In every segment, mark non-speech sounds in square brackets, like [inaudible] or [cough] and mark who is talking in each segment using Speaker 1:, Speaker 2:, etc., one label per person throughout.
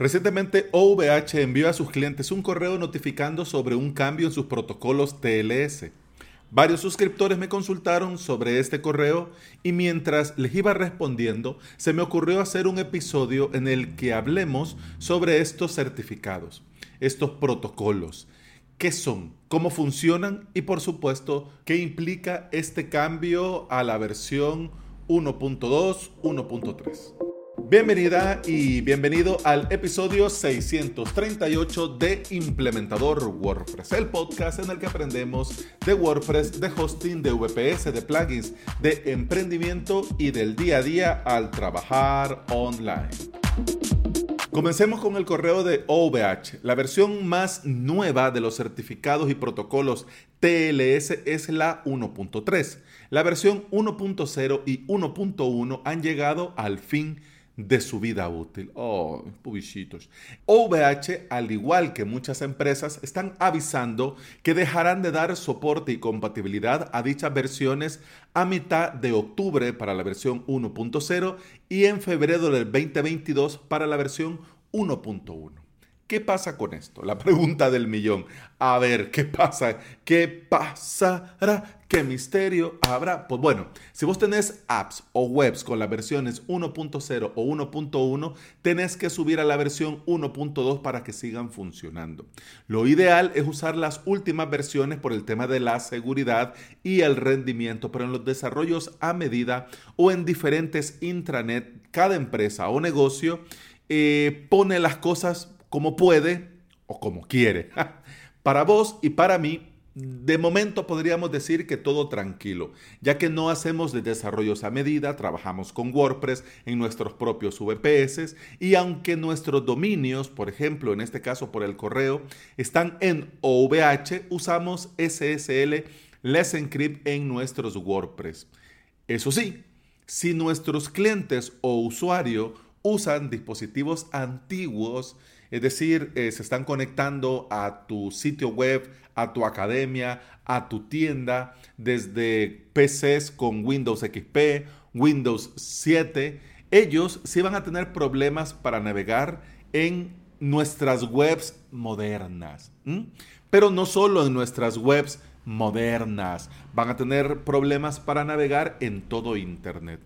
Speaker 1: Recientemente OVH envió a sus clientes un correo notificando sobre un cambio en sus protocolos TLS. Varios suscriptores me consultaron sobre este correo y mientras les iba respondiendo, se me ocurrió hacer un episodio en el que hablemos sobre estos certificados, estos protocolos, qué son, cómo funcionan y por supuesto qué implica este cambio a la versión 1.2, 1.3. Bienvenida y bienvenido al episodio 638 de Implementador WordPress, el podcast en el que aprendemos de WordPress, de hosting, de VPS, de plugins, de emprendimiento y del día a día al trabajar online. Comencemos con el correo de OVH. La versión más nueva de los certificados y protocolos TLS es la 1.3. La versión 1.0 y 1.1 han llegado al fin de su vida útil. Oh, pubichitos. OVH, al igual que muchas empresas, están avisando que dejarán de dar soporte y compatibilidad a dichas versiones a mitad de octubre para la versión 1.0 y en febrero del 2022 para la versión 1.1. ¿Qué pasa con esto? La pregunta del millón. A ver, ¿qué pasa? ¿Qué pasará? ¿Qué misterio habrá? Pues bueno, si vos tenés apps o webs con las versiones 1.0 o 1.1, tenés que subir a la versión 1.2 para que sigan funcionando. Lo ideal es usar las últimas versiones por el tema de la seguridad y el rendimiento, pero en los desarrollos a medida o en diferentes intranet, cada empresa o negocio eh, pone las cosas como puede o como quiere. [laughs] para vos y para mí de momento podríamos decir que todo tranquilo, ya que no hacemos de desarrollos a medida, trabajamos con WordPress en nuestros propios VPS y aunque nuestros dominios, por ejemplo, en este caso por el correo, están en OVH, usamos SSL Let's Encrypt en nuestros WordPress. Eso sí, si nuestros clientes o usuarios usan dispositivos antiguos, es decir, eh, se están conectando a tu sitio web, a tu academia, a tu tienda, desde PCs con Windows XP, Windows 7. Ellos sí van a tener problemas para navegar en nuestras webs modernas. Pero no solo en nuestras webs modernas, van a tener problemas para navegar en todo Internet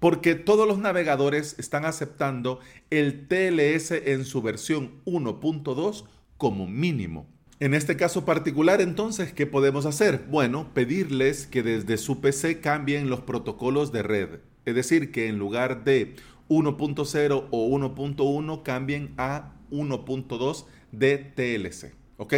Speaker 1: porque todos los navegadores están aceptando el TLS en su versión 1.2 como mínimo. En este caso particular, entonces, ¿qué podemos hacer? Bueno, pedirles que desde su PC cambien los protocolos de red. Es decir, que en lugar de 1.0 o 1.1 cambien a 1.2 de TLC. ¿Ok?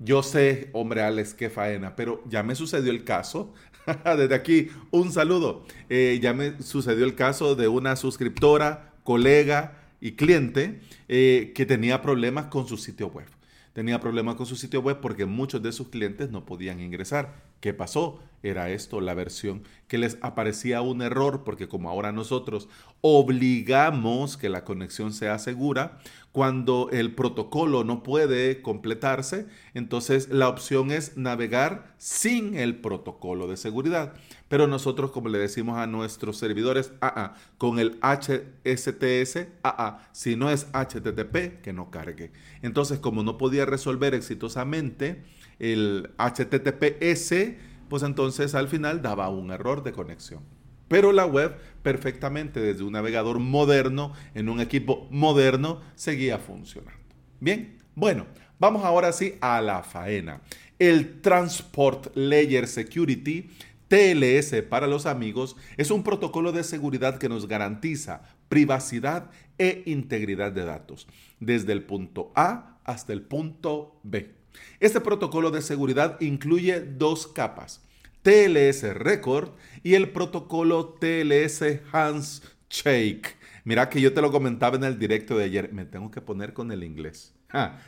Speaker 1: Yo sé, hombre Alex, qué faena, pero ya me sucedió el caso. [laughs] Desde aquí, un saludo. Eh, ya me sucedió el caso de una suscriptora, colega y cliente eh, que tenía problemas con su sitio web. Tenía problemas con su sitio web porque muchos de sus clientes no podían ingresar. ¿Qué pasó? Era esto, la versión que les aparecía un error, porque como ahora nosotros obligamos que la conexión sea segura, cuando el protocolo no puede completarse, entonces la opción es navegar sin el protocolo de seguridad. Pero nosotros, como le decimos a nuestros servidores, ah, ah, con el HSTS, ah, si no es HTTP, que no cargue. Entonces, como no podía resolver exitosamente, el HTTPS, pues entonces al final daba un error de conexión. Pero la web perfectamente desde un navegador moderno, en un equipo moderno, seguía funcionando. Bien, bueno, vamos ahora sí a la faena. El Transport Layer Security, TLS para los amigos, es un protocolo de seguridad que nos garantiza privacidad e integridad de datos, desde el punto A hasta el punto B. Este protocolo de seguridad incluye dos capas, TLS Record y el protocolo TLS Handshake. Mira que yo te lo comentaba en el directo de ayer, me tengo que poner con el inglés.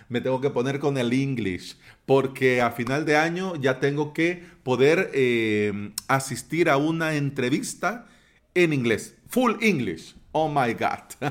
Speaker 1: me tengo que poner con el English, porque a final de año ya tengo que poder eh, asistir a una entrevista en inglés, full English. Oh my God. [laughs]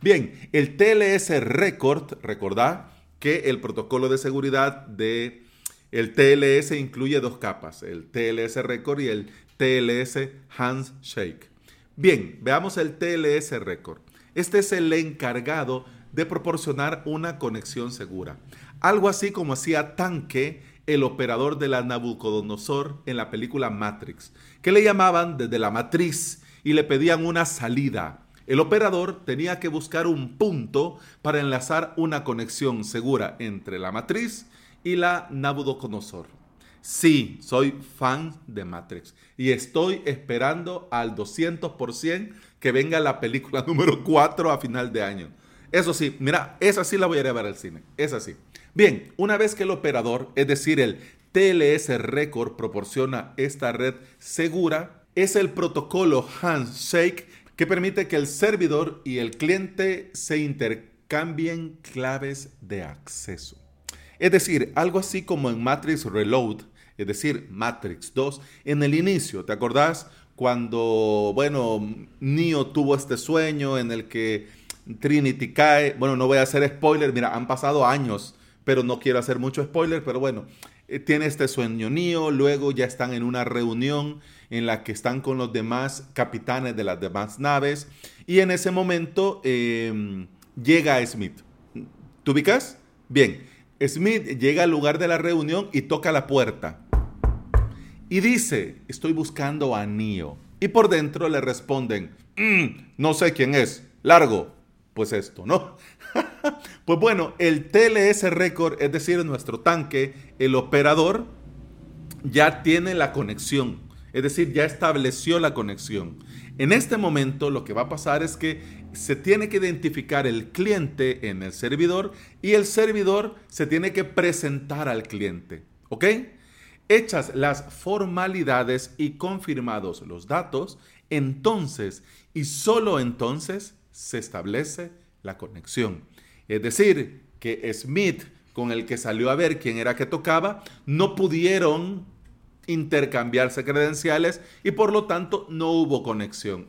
Speaker 1: Bien, el TLS Record, recordad, que el protocolo de seguridad de el TLS incluye dos capas, el TLS Record y el TLS Handshake. Bien, veamos el TLS Record. Este es el encargado de proporcionar una conexión segura. Algo así como hacía Tanque, el operador de la Nabucodonosor en la película Matrix, que le llamaban desde la matriz y le pedían una salida. El operador tenía que buscar un punto para enlazar una conexión segura entre la matriz y la Nabucodonosor. Sí, soy fan de Matrix y estoy esperando al 200% que venga la película [laughs] número 4 a final de año. Eso sí, mira, esa sí la voy a ver al cine, es así. Bien, una vez que el operador, es decir, el TLS Record proporciona esta red segura, es el protocolo Handshake que permite que el servidor y el cliente se intercambien claves de acceso. Es decir, algo así como en Matrix Reload, es decir, Matrix 2, en el inicio, ¿te acordás? Cuando, bueno, Neo tuvo este sueño en el que Trinity cae, bueno, no voy a hacer spoiler, mira, han pasado años pero no quiero hacer mucho spoiler, pero bueno, eh, tiene este sueño Neo, luego ya están en una reunión en la que están con los demás capitanes de las demás naves y en ese momento em, llega Smith. ¿Te ubicas? Bien, Smith llega al lugar de la reunión y toca la puerta y dice, estoy buscando a Neo. Y por dentro le responden, mm, no sé quién es, largo. Pues esto, ¿no? [laughs] pues bueno, el TLS Record, es decir, nuestro tanque, el operador, ya tiene la conexión. Es decir, ya estableció la conexión. En este momento lo que va a pasar es que se tiene que identificar el cliente en el servidor y el servidor se tiene que presentar al cliente. ¿Ok? Hechas las formalidades y confirmados los datos, entonces y solo entonces se establece la conexión. Es decir, que Smith, con el que salió a ver quién era que tocaba, no pudieron intercambiarse credenciales y por lo tanto no hubo conexión.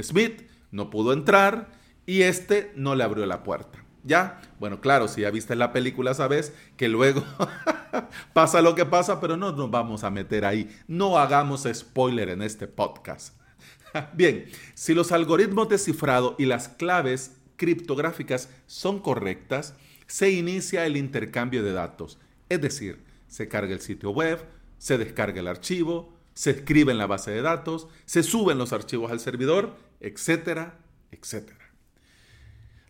Speaker 1: Smith no pudo entrar y este no le abrió la puerta. ¿Ya? Bueno, claro, si ya viste la película sabes que luego [laughs] pasa lo que pasa, pero no nos vamos a meter ahí. No hagamos spoiler en este podcast. [laughs] Bien, si los algoritmos de cifrado y las claves criptográficas son correctas, se inicia el intercambio de datos. Es decir, se carga el sitio web, se descarga el archivo, se escribe en la base de datos, se suben los archivos al servidor, etcétera, etcétera.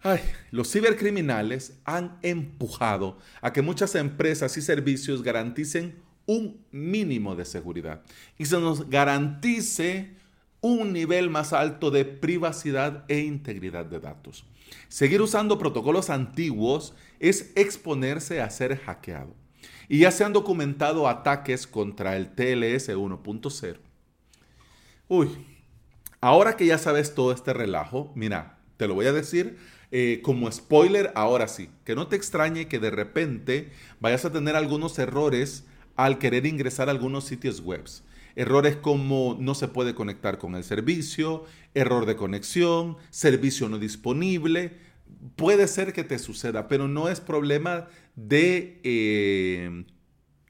Speaker 1: Ay, los cibercriminales han empujado a que muchas empresas y servicios garanticen un mínimo de seguridad y se nos garantice un nivel más alto de privacidad e integridad de datos. Seguir usando protocolos antiguos es exponerse a ser hackeado. Y ya se han documentado ataques contra el TLS 1.0. Uy, ahora que ya sabes todo este relajo, mira, te lo voy a decir eh, como spoiler ahora sí. Que no te extrañe que de repente vayas a tener algunos errores al querer ingresar a algunos sitios web. Errores como no se puede conectar con el servicio, error de conexión, servicio no disponible. Puede ser que te suceda, pero no es problema de eh,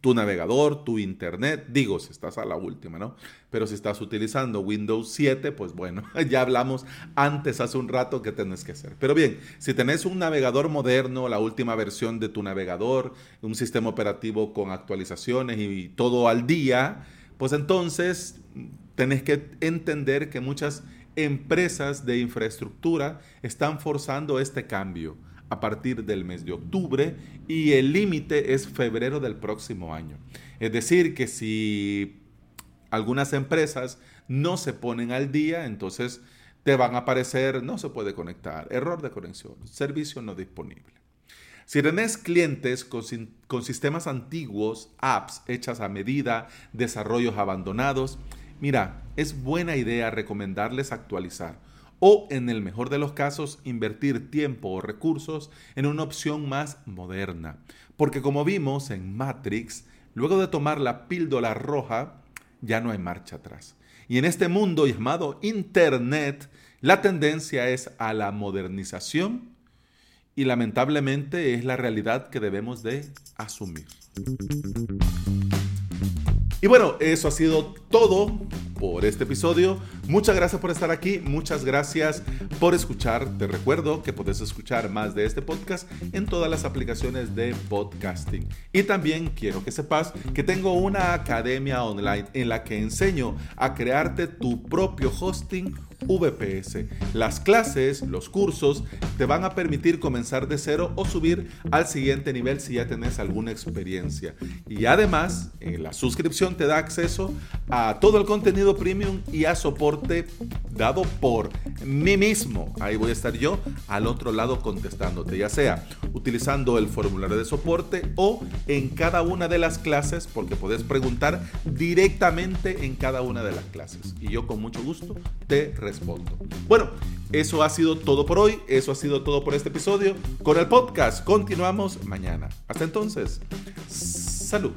Speaker 1: tu navegador, tu internet. Digo, si estás a la última, ¿no? Pero si estás utilizando Windows 7, pues bueno, [laughs] ya hablamos antes, hace un rato, qué tenés que hacer. Pero bien, si tenés un navegador moderno, la última versión de tu navegador, un sistema operativo con actualizaciones y todo al día, pues entonces tenés que entender que muchas empresas de infraestructura están forzando este cambio a partir del mes de octubre y el límite es febrero del próximo año. Es decir, que si algunas empresas no se ponen al día, entonces te van a aparecer, no se puede conectar, error de conexión, servicio no disponible. Si tenés clientes con, con, sistemas antiguos, apps hechas a medida, desarrollos abandonados, mira, es buena idea recomendarles actualizar o, en el mejor de los casos, invertir tiempo o recursos en una opción más moderna. Porque como vimos en Matrix, luego de tomar la píldora roja, ya no hay marcha atrás. Y en este mundo llamado Internet, la tendencia es a la modernización y lamentablemente es la realidad que debemos de asumir. Y bueno, eso ha sido todo por este episodio. Muchas gracias por estar aquí, muchas gracias por escuchar. Te recuerdo que puedes escuchar más de este podcast en todas las aplicaciones de podcasting. Y también quiero que sepas que tengo una academia online en la que enseño a crearte tu propio hosting VPS. Las clases, los cursos, te van a permitir comenzar de cero o subir al siguiente nivel si ya tenés alguna experiencia. Y además, en la suscripción te da acceso a todo el contenido premium y a soporte dado por mí mismo. Ahí voy a estar yo al otro lado contestándote, ya sea utilizando el formulario de soporte o en cada una de las clases, porque puedes preguntar directamente en cada una de las clases. Y yo con mucho gusto te respondo. Bueno, eso ha sido todo por hoy, eso ha sido todo por este episodio. Con el podcast continuamos mañana. Hasta entonces, salud.